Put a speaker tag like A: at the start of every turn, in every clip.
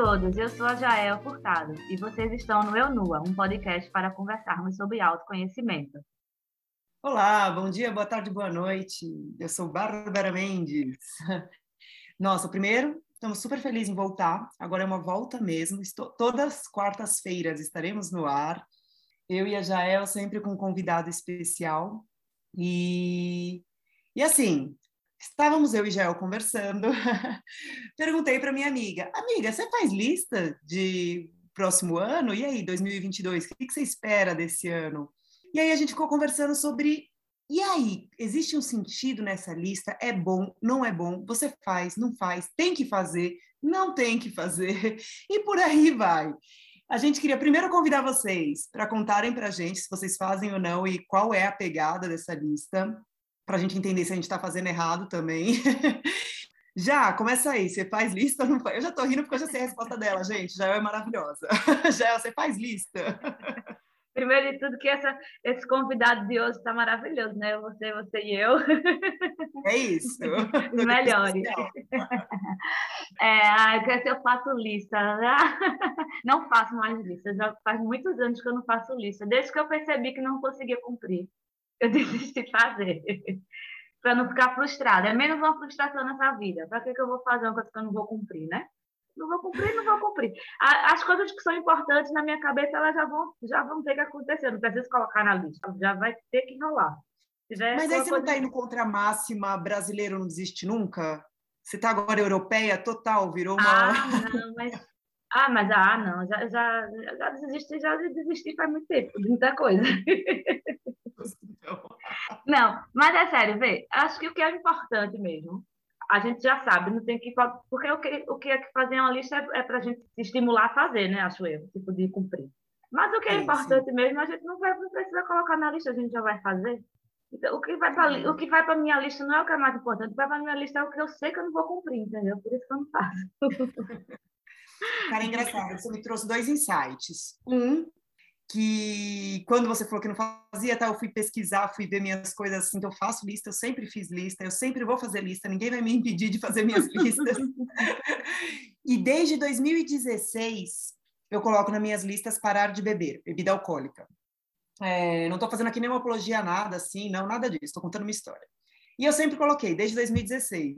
A: todos, eu sou a Jael Furtado e vocês estão no Eu Nua, um podcast para conversarmos sobre autoconhecimento.
B: Olá, bom dia, boa tarde, boa noite. Eu sou Bárbara Mendes. Nossa, primeiro, estamos super felizes em voltar. Agora é uma volta mesmo. Estou, todas quartas-feiras estaremos no ar. Eu e a Jael sempre com um convidado especial. E, e assim, Estávamos eu e Jael conversando. Perguntei para minha amiga: Amiga, você faz lista de próximo ano? E aí, 2022? O que você espera desse ano? E aí a gente ficou conversando sobre. E aí, existe um sentido nessa lista? É bom? Não é bom? Você faz? Não faz? Tem que fazer? Não tem que fazer? E por aí vai. A gente queria primeiro convidar vocês para contarem para a gente se vocês fazem ou não e qual é a pegada dessa lista para a gente entender se a gente está fazendo errado também. já, começa aí, você faz lista ou não faz? Eu já estou rindo porque eu já sei a resposta dela, gente, já é maravilhosa. já, você faz lista?
A: Primeiro de tudo, que essa, esse convidado de hoje está maravilhoso, né? Você, você e eu.
B: É isso.
A: Melhores. É, que se eu faço lista. Né? Não faço mais lista. Já faz muitos anos que eu não faço lista. Desde que eu percebi que não conseguia cumprir eu desisti de fazer. para não ficar frustrada. É menos uma frustração nessa vida. Para que, que eu vou fazer uma coisa que eu não vou cumprir, né? Não vou cumprir, não vou cumprir. As coisas que são importantes na minha cabeça, elas já vão, já vão ter que acontecer. Não preciso colocar na lista. Já vai ter que rolar.
B: Mas aí você não está indo contra a máxima brasileiro não desiste nunca? Você está agora europeia total, virou uma.
A: Ah, não, mas. Ah, mas ah, não, já, já, já desisti, já desisti faz muito tempo, muita coisa. Não, mas é sério, vê, acho que o que é importante mesmo, a gente já sabe, não tem que. Porque o que, o que é que fazer uma lista é, é para a gente se estimular a fazer, né? Acho eu, tipo, de cumprir. Mas o que é, é importante sim. mesmo, a gente não, vai, não precisa colocar na lista, a gente já vai fazer. Então, o que vai para o que vai para minha lista não é o que é mais importante, o que vai para minha lista é o que eu sei que eu não vou cumprir, entendeu? Por isso que eu não faço.
B: Cara, é engraçado, você me trouxe dois insights. Um que quando você falou que não fazia, tá, eu fui pesquisar, fui ver minhas coisas assim, que eu faço lista, eu sempre fiz lista, eu sempre vou fazer lista, ninguém vai me impedir de fazer minhas listas. e desde 2016, eu coloco nas minhas listas parar de beber, bebida alcoólica. É, não estou fazendo aqui nenhuma apologia a nada, assim, não, nada disso, estou contando uma história. E eu sempre coloquei, desde 2016.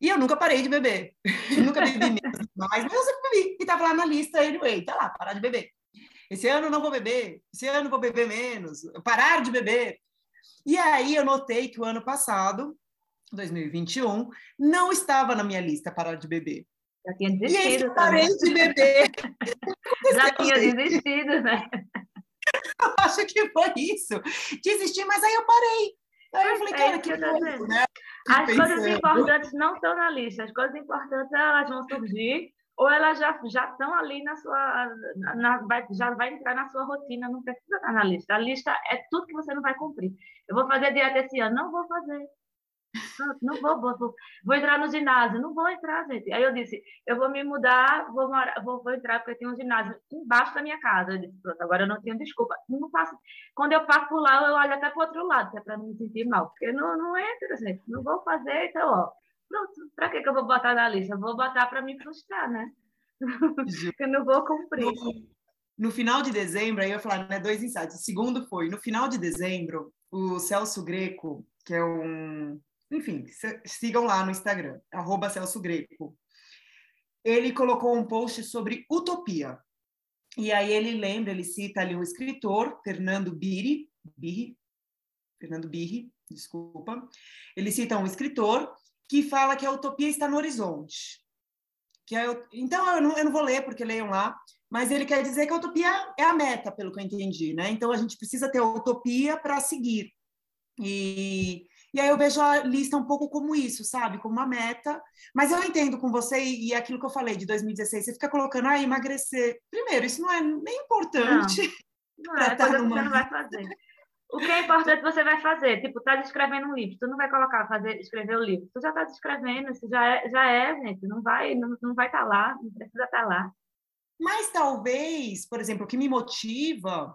B: E eu nunca parei de beber. nunca bebi menos, mas eu sempre bebi. E estava lá na lista, anyway, tá lá, parar de beber. Esse ano não vou beber, esse ano vou beber menos, parar de beber. E aí eu notei que o ano passado, 2021, não estava na minha lista parar de beber.
A: Já tinha desistido. E aí
B: eu parei de beber.
A: Já tinha desistido, né?
B: Eu acho que foi isso. Desisti, mas aí eu parei. Aí eu falei, cara, é, que coisa, né?
A: As coisas importantes não estão na lista. As coisas importantes elas vão surgir ou elas já já estão ali na sua na, vai, já vai entrar na sua rotina, não precisa estar na lista. A lista é tudo que você não vai cumprir. Eu vou fazer dieta esse ano, não vou fazer. Não, vou, vou, vou, vou, entrar no ginásio, não vou entrar, gente. Aí eu disse, eu vou me mudar, vou, morar, vou, vou entrar porque tem um ginásio embaixo da minha casa. Eu disse, pronto, agora eu não tenho desculpa. Não faço. Quando eu passo por lá, eu olho até para o outro lado, é para não me sentir mal, porque não, não entra, gente. Não vou fazer, então, ó, Pronto, para que, que eu vou botar na lista? Vou botar para me frustrar, né? eu não vou cumprir.
B: No, no, final de dezembro, aí eu ia falar, né, dois insights. O segundo foi, no final de dezembro, o Celso Greco, que é um... Enfim, sigam lá no Instagram, arroba Celso Greco. Ele colocou um post sobre utopia. E aí ele lembra, ele cita ali um escritor, Fernando Biri, Birri, Fernando Birri, desculpa. Ele cita um escritor que fala que a utopia está no horizonte. Que é, então, eu não, eu não vou ler, porque leiam lá, mas ele quer dizer que a utopia é a meta, pelo que eu entendi, né? Então, a gente precisa ter a utopia para seguir. E, e aí eu vejo a lista um pouco como isso, sabe? Como uma meta. Mas eu entendo com você e, e aquilo que eu falei de 2016, você fica colocando, ah, emagrecer. Primeiro, isso não é nem importante.
A: Não, não é coisa numa... você não vai fazer. O que é importante você vai fazer? Tipo, tá escrevendo um livro, tu não vai colocar, fazer, escrever o livro. Tu já tá escrevendo, isso já é, já é, gente. Não vai, não, não vai estar tá lá, não precisa estar tá lá.
B: Mas talvez, por exemplo, o que me motiva,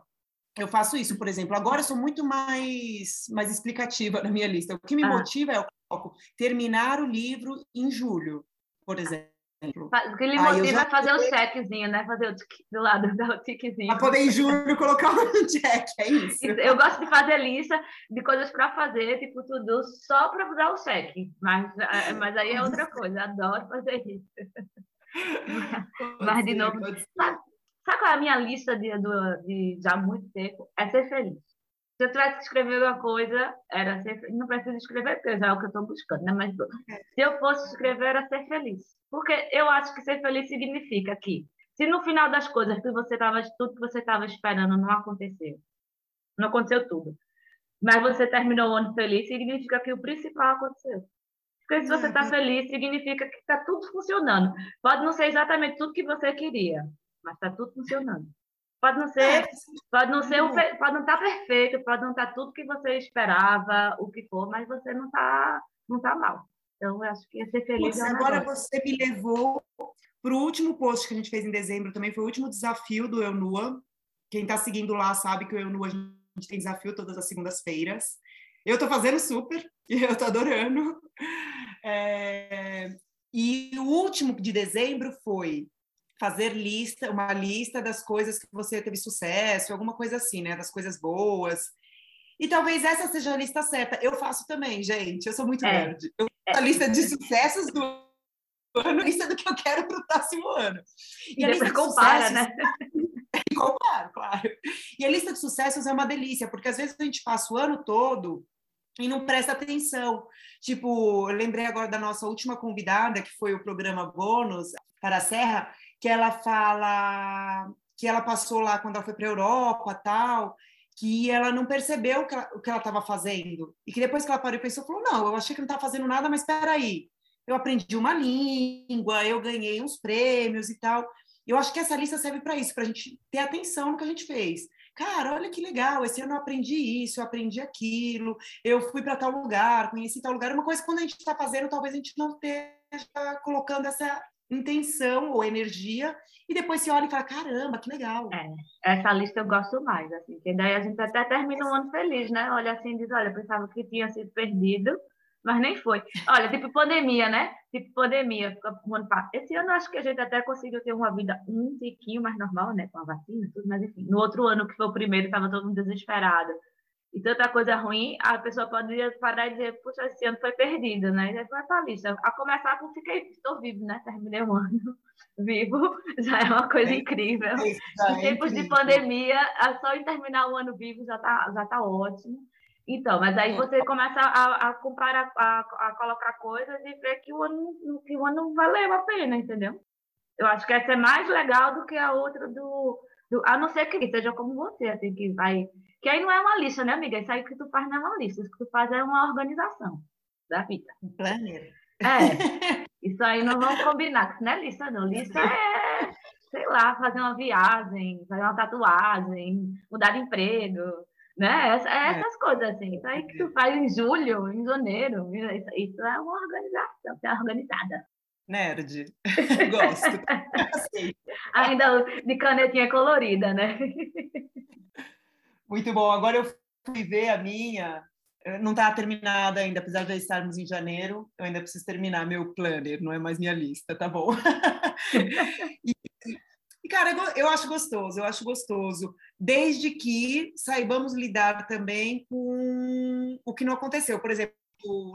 B: eu faço isso, por exemplo, agora eu sou muito mais, mais explicativa na minha lista. O que me ah. motiva é eu coloco terminar o livro em julho, por exemplo.
A: O que ele motiva é fazer o checkzinho, né? Fazer o tique do lado, dar o tiquezinho.
B: Para poder em julho colocar o check, é isso.
A: Eu gosto de fazer lista de coisas para fazer, tipo tudo, só para dar o check. Mas, eh, mas aí é outra coisa, adoro fazer isso. mas, de novo, sabe, sabe qual é a minha lista de, de, de já muito tempo? É ser feliz. Se eu tivesse que escrever uma coisa, era ser Não preciso escrever, porque já é o que eu estou buscando, né? Mas se eu fosse escrever, era ser feliz. Porque eu acho que ser feliz significa que, se no final das coisas que você tava, tudo que você estava esperando não aconteceu, não aconteceu tudo, mas você terminou o ano feliz, significa que o principal aconteceu. Porque se você está uhum. feliz, significa que está tudo funcionando. Pode não ser exatamente tudo que você queria, mas está tudo funcionando. Pode não ser, é, pode não ser, pode não estar tá perfeito, pode não estar tá tudo que você esperava, o que for, mas você não está, não tá mal. Então, eu acho que ia ser feliz.
B: é agora você me levou para o último post que a gente fez em dezembro, também foi o último desafio do Eunua. Quem está seguindo lá sabe que o Eunua a gente tem desafio todas as segundas-feiras. Eu estou fazendo super e eu estou adorando. É... E o último de dezembro foi fazer lista, uma lista das coisas que você teve sucesso, alguma coisa assim, né? Das coisas boas. E talvez essa seja a lista certa. Eu faço também, gente. Eu sou muito é. nerd. Eu faço a lista de sucessos do ano, a lista do que eu quero para o próximo ano.
A: E, e a lista compara, sucessos... né?
B: comparo, claro. E a lista de sucessos é uma delícia, porque às vezes a gente passa o ano todo e não presta atenção. Tipo, eu lembrei agora da nossa última convidada, que foi o programa Bônus para a Serra, que ela fala que ela passou lá quando ela foi para a Europa, tal, que ela não percebeu o que ela estava fazendo. E que depois que ela parou e pensou, falou, não, eu achei que não estava fazendo nada, mas espera aí. Eu aprendi uma língua, eu ganhei uns prêmios e tal. Eu acho que essa lista serve para isso, para a gente ter atenção no que a gente fez. Cara, olha que legal, esse ano eu aprendi isso, eu aprendi aquilo, eu fui para tal lugar, conheci tal lugar. Uma coisa que quando a gente está fazendo, talvez a gente não esteja colocando essa intenção ou energia e depois se olha e fala, caramba, que legal.
A: É, essa lista eu gosto mais, assim, que daí a gente até termina um ano feliz, né? Olha assim e diz, olha, pensava que tinha sido perdido, mas nem foi. Olha, tipo pandemia, né? Tipo pandemia. Esse ano acho que a gente até conseguiu ter uma vida um tiquinho mais normal, né? Com a vacina tudo, mas enfim. No outro ano, que foi o primeiro, estava todo mundo desesperado e tanta coisa ruim, a pessoa pode parar e dizer, puxa, esse ano foi perdido, né? E vai para a lista. A começar por fiquei, estou vivo, né? Terminei um ano vivo, já é uma coisa é, incrível. É, em tempos de pandemia, só em terminar o ano vivo já está já tá ótimo. Então, mas aí é. você começa a, a comparar, a, a, colocar coisas e ver que o ano, que o ano valeu a pena, entendeu? Eu acho que essa é mais legal do que a outra do, do a não ser que seja como você, assim, que vai que aí não é uma lista, né, amiga? Isso aí que tu faz não é uma lista, isso que tu faz é uma organização da vida.
B: Um planner.
A: É. Isso aí não vamos combinar, que isso não é lista, não. Lista é, sei lá, fazer uma viagem, fazer uma tatuagem, mudar de emprego, né? Essa, é essas é. coisas assim. Isso aí que tu faz em julho, em janeiro. Isso, isso é uma organização, é organizada.
B: Nerd. Gosto.
A: Ainda de canetinha colorida, né?
B: Muito bom. Agora eu fui ver a minha. Não está terminada ainda, apesar de estarmos em janeiro. Eu ainda preciso terminar meu planner, não é mais minha lista, tá bom? e, e, cara, eu acho gostoso, eu acho gostoso. Desde que saibamos lidar também com o que não aconteceu. Por exemplo,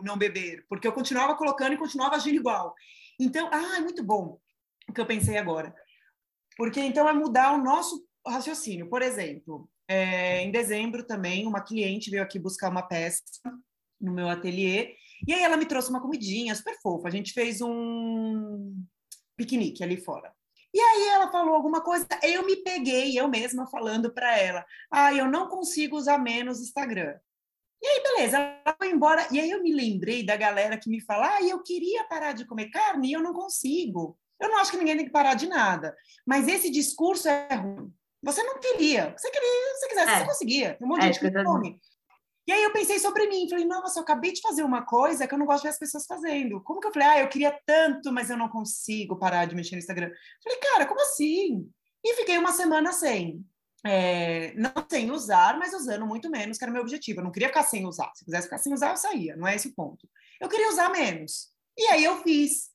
B: não beber, porque eu continuava colocando e continuava agindo igual. Então, ah, é muito bom o que eu pensei agora. Porque então é mudar o nosso raciocínio. Por exemplo, é, em dezembro também, uma cliente veio aqui buscar uma peça no meu ateliê, e aí ela me trouxe uma comidinha super fofa. A gente fez um piquenique ali fora. E aí ela falou alguma coisa, eu me peguei, eu mesma falando para ela, ah, eu não consigo usar menos Instagram. E aí, beleza, ela foi embora. E aí eu me lembrei da galera que me fala, ah, eu queria parar de comer carne e eu não consigo. Eu não acho que ninguém tem que parar de nada. Mas esse discurso é ruim. Você não queria. Você queria, se quisesse, é. você conseguia. Tem um monte de é, gente que come. E aí eu pensei sobre mim, falei, nossa, eu acabei de fazer uma coisa que eu não gosto de ver as pessoas fazendo. Como que eu falei, ah, eu queria tanto, mas eu não consigo parar de mexer no Instagram. Falei, cara, como assim? E fiquei uma semana sem. É, não sem usar, mas usando muito menos, que era o meu objetivo. Eu não queria ficar sem usar. Se quisesse ficar sem usar, eu saía, não é esse o ponto. Eu queria usar menos. E aí eu fiz.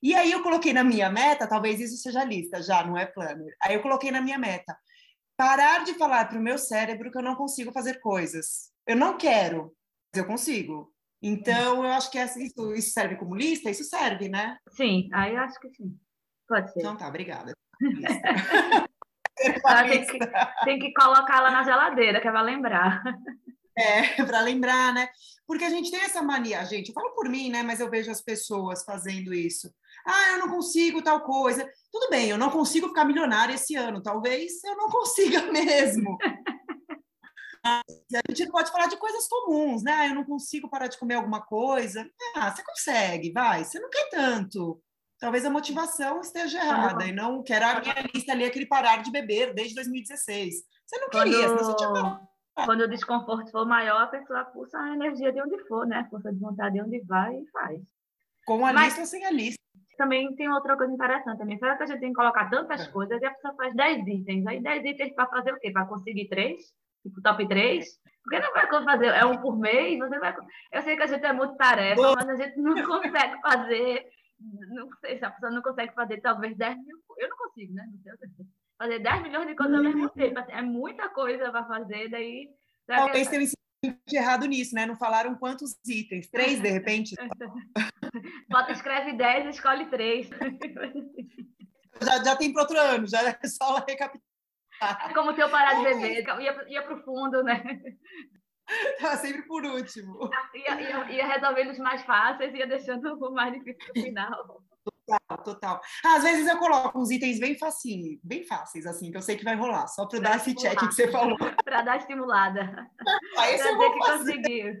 B: E aí eu coloquei na minha meta, talvez isso seja lista já, não é planner. Aí eu coloquei na minha meta, parar de falar para o meu cérebro que eu não consigo fazer coisas. Eu não quero, mas eu consigo. Então, eu acho que isso, isso serve como lista? Isso serve, né?
A: Sim, aí eu acho que sim. Pode ser.
B: Então tá, obrigada.
A: tem, que, tem que colocá-la na geladeira, que é para lembrar.
B: É, para lembrar, né? Porque a gente tem essa mania, gente, eu falo por mim, né? Mas eu vejo as pessoas fazendo isso. Ah, eu não consigo tal coisa. Tudo bem, eu não consigo ficar milionária esse ano. Talvez eu não consiga mesmo. a gente pode falar de coisas comuns, né? Ah, eu não consigo parar de comer alguma coisa. Ah, você consegue, vai. Você não quer tanto. Talvez a motivação esteja errada e não quero a minha lista ali aquele parar de beber desde 2016. Você não queria, Quando... você tinha
A: quando o desconforto for maior, a pessoa pulsa a energia de onde for, né? Força de vontade de onde vai e faz.
B: Com a Mas, lista ou sem a lista.
A: Também tem outra coisa interessante também. Será que a gente tem que colocar tantas é. coisas e a pessoa faz 10 itens? Aí 10 itens para fazer o quê? Para conseguir três? Tipo, top 3? Porque não vai fazer, é um por mês, você vai. Eu sei que a gente é muito tarefa, Boa. mas a gente não consegue fazer. Não sei se a pessoa não consegue fazer talvez 10 mil. Eu não consigo, né? Não sei fazer 10 milhões de coisas ao mesmo uhum. tempo. Assim, é muita coisa para fazer, daí.
B: Talvez tenha de errado nisso, né? Não falaram quantos itens? Três, de repente?
A: Bota, escreve 10 e escolhe três.
B: já, já tem para outro ano, já é só recapitular.
A: É como teu parar de beber, ia, ia para o fundo, né?
B: Tava sempre por último.
A: Ia, ia, ia resolvendo os mais fáceis e ia deixando o mais difícil no final.
B: Total, total. Às vezes eu coloco uns itens bem facinho, bem fáceis, assim, que eu sei que vai rolar, só para dar esse check que você falou.
A: para dar estimulada. Aí você vai que conseguiu.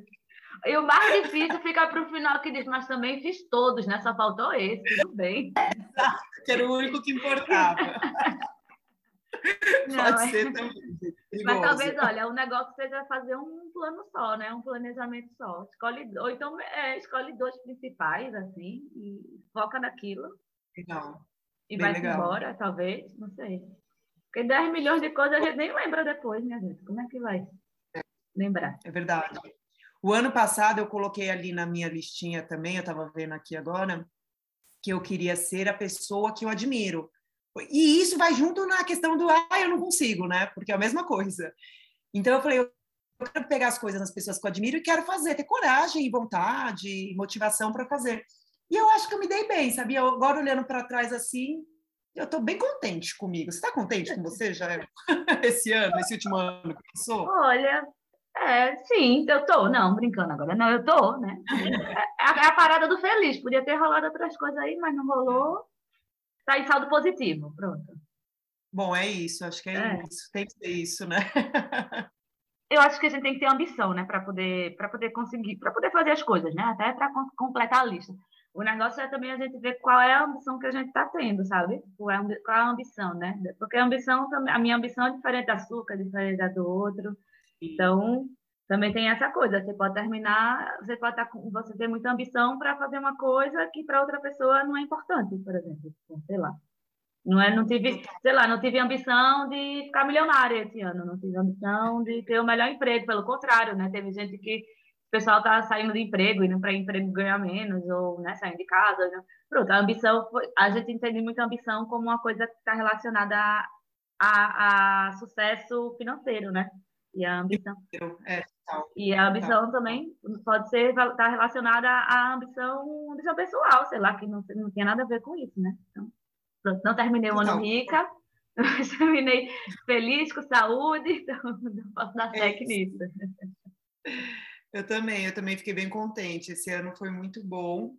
A: E o mais difícil fica para o final que diz, mas também fiz todos, né? Só faltou esse, tudo bem.
B: Exato, que era o único que importava. Não, Pode é... ser também.
A: Mas talvez, olha, o negócio seja fazer um plano só, né? Um planejamento só. Escolhe, ou então é, escolhe dois principais, assim, e foca naquilo.
B: Legal.
A: E Bem vai legal. embora, talvez, não sei. Porque 10 milhões de coisas a gente nem lembra depois, né, gente? Como é que vai é. lembrar?
B: É verdade. O ano passado eu coloquei ali na minha listinha também, eu estava vendo aqui agora, que eu queria ser a pessoa que eu admiro. E isso vai junto na questão do, ah, eu não consigo, né? Porque é a mesma coisa. Então eu falei, eu quero pegar as coisas nas pessoas que eu admiro e quero fazer, ter coragem, vontade, e motivação para fazer. E eu acho que eu me dei bem, sabia? Agora olhando para trás assim, eu estou bem contente comigo. Você está contente com você já esse ano, esse último ano que passou?
A: Olha, é, sim, eu tô. Não, brincando agora. Não, eu tô, né? É, é a parada do feliz. Podia ter rolado outras coisas aí, mas não rolou está em saldo positivo. Pronto.
B: Bom, é isso, acho que é, é. isso, tem que ser isso, né?
A: Eu acho que a gente tem que ter ambição, né, para poder, para poder conseguir, para poder fazer as coisas, né, até para completar a lista. O negócio é também a gente ver qual é a ambição que a gente está tendo, sabe? Qual é, qual é a ambição, né? Porque a ambição, a minha ambição é diferente da sua, é diferente da do outro. Então, também tem essa coisa, você pode terminar, você pode estar tá você ter muita ambição para fazer uma coisa que para outra pessoa não é importante, por exemplo, sei lá. Não é, não tive, sei lá, não tive ambição de ficar milionária esse ano, não tive ambição de ter o melhor emprego, pelo contrário, né? Teve gente que o pessoal tá saindo de emprego, indo para emprego ganhar menos, ou né, saindo de casa. Né? Pronto, a ambição, foi, a gente entende muito a ambição como uma coisa que está relacionada a, a, a sucesso financeiro, né? E a ambição. É, e a ambição também pode ser estar tá relacionada à ambição, ambição pessoal, sei lá, que não, não tinha nada a ver com isso, né? Então, pronto, não terminei o ano rica, terminei feliz, com saúde, então não posso dar é sec nisso.
B: Eu também, eu também fiquei bem contente. Esse ano foi muito bom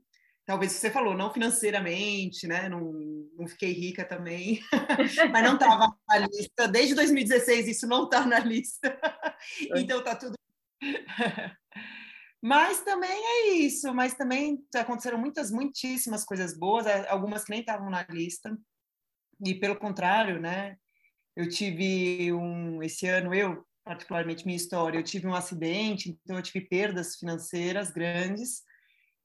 B: talvez você falou, não financeiramente, né? Não, não fiquei rica também, mas não estava na lista. Desde 2016 isso não está na lista. então tá tudo. mas também é isso, mas também aconteceram muitas, muitíssimas coisas boas, algumas que nem estavam na lista. E pelo contrário, né? Eu tive um esse ano eu particularmente minha história, eu tive um acidente, então eu tive perdas financeiras grandes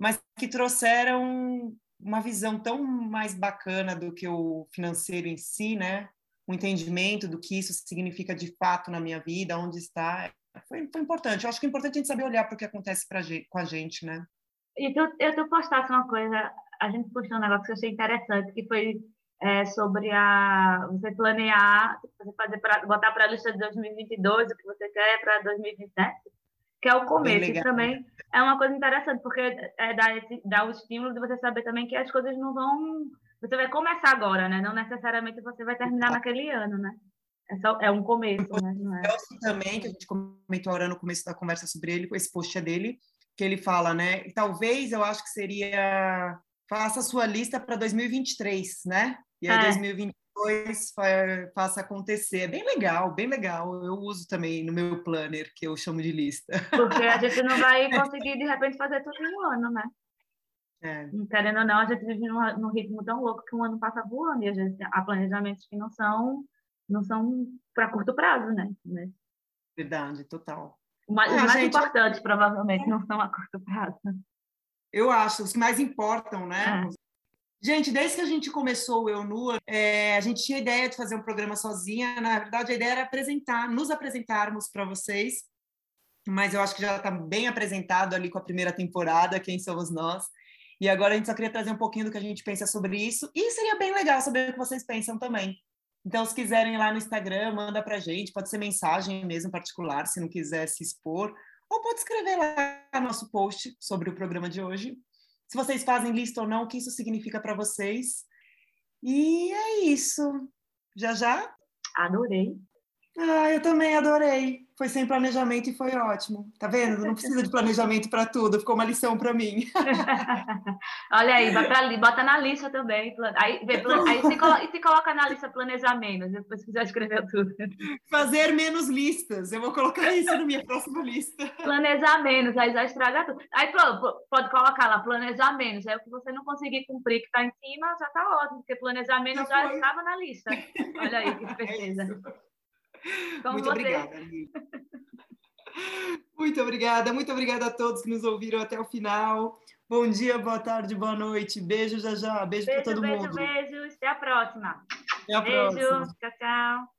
B: mas que trouxeram uma visão tão mais bacana do que o financeiro em si, né? O entendimento do que isso significa de fato na minha vida, onde está. Foi, foi importante. Eu acho que é importante a gente saber olhar para o que acontece pra, com a gente, né?
A: E tu, eu tu postasse uma coisa a gente postou um negócio que eu achei interessante, que foi é, sobre a você planear, você fazer pra, botar para a lista de 2022 o que você quer para 2027, que é o começo. Também é uma coisa interessante, porque é, dá, esse, dá o estímulo de você saber também que as coisas não vão. Você vai começar agora, né? Não necessariamente você vai terminar naquele ano, né? É, só, é um começo, né? Não é?
B: também, que a gente comentou agora no começo da conversa sobre ele, com esse post é dele, que ele fala, né? Talvez eu acho que seria faça a sua lista para 2023, né? E aí, é. 2022 faça acontecer. É bem legal, bem legal. Eu uso também no meu planner, que eu chamo de lista.
A: Porque a gente não vai conseguir, de repente, fazer tudo em um ano, né? É. Querendo ou não, a gente vive num, num, ritmo tão louco que um ano passa voando e a gente há planejamentos que não são não são para curto prazo, né?
B: Verdade, total.
A: Os mais, ah, mais gente, importantes, provavelmente, não são a curto prazo.
B: Eu acho, os que mais importam, né? É. Gente, desde que a gente começou o Eu Nua, é, a gente tinha a ideia de fazer um programa sozinha. Na verdade, a ideia era apresentar, nos apresentarmos para vocês, mas eu acho que já está bem apresentado ali com a primeira temporada, quem somos nós. E agora a gente só queria trazer um pouquinho do que a gente pensa sobre isso. E seria bem legal saber o que vocês pensam também. Então, se quiserem lá no Instagram, manda para a gente. Pode ser mensagem mesmo particular, se não quiser se expor. Ou pode escrever lá no nosso post sobre o programa de hoje se vocês fazem lista ou não, o que isso significa para vocês. E é isso. Já já?
A: Adorei.
B: Ah, eu também adorei. Foi sem planejamento e foi ótimo. Tá vendo? Não precisa de planejamento para tudo. Ficou uma lição para mim.
A: Olha aí, bota, na lista também. Aí, aí se, coloca, coloca na lista planejar menos, depois se quiser escrever tudo.
B: Fazer menos listas. Eu vou colocar isso na minha próxima lista.
A: Planejar menos, aí já estraga tudo. Aí pode colocar lá, planejar menos. Aí o que você não conseguir cumprir que está em cima, já está ótimo, porque planejar menos já, já estava na lista. Olha aí que certeza. É
B: como muito você. obrigada, Muito obrigada, muito obrigada a todos que nos ouviram até o final. Bom dia, boa tarde, boa noite. Beijo, já já. Beijo, beijo para todo
A: beijo,
B: mundo.
A: Beijo, beijo. Até a próxima.
B: Até a
A: beijo.
B: próxima.
A: Tchau, tchau.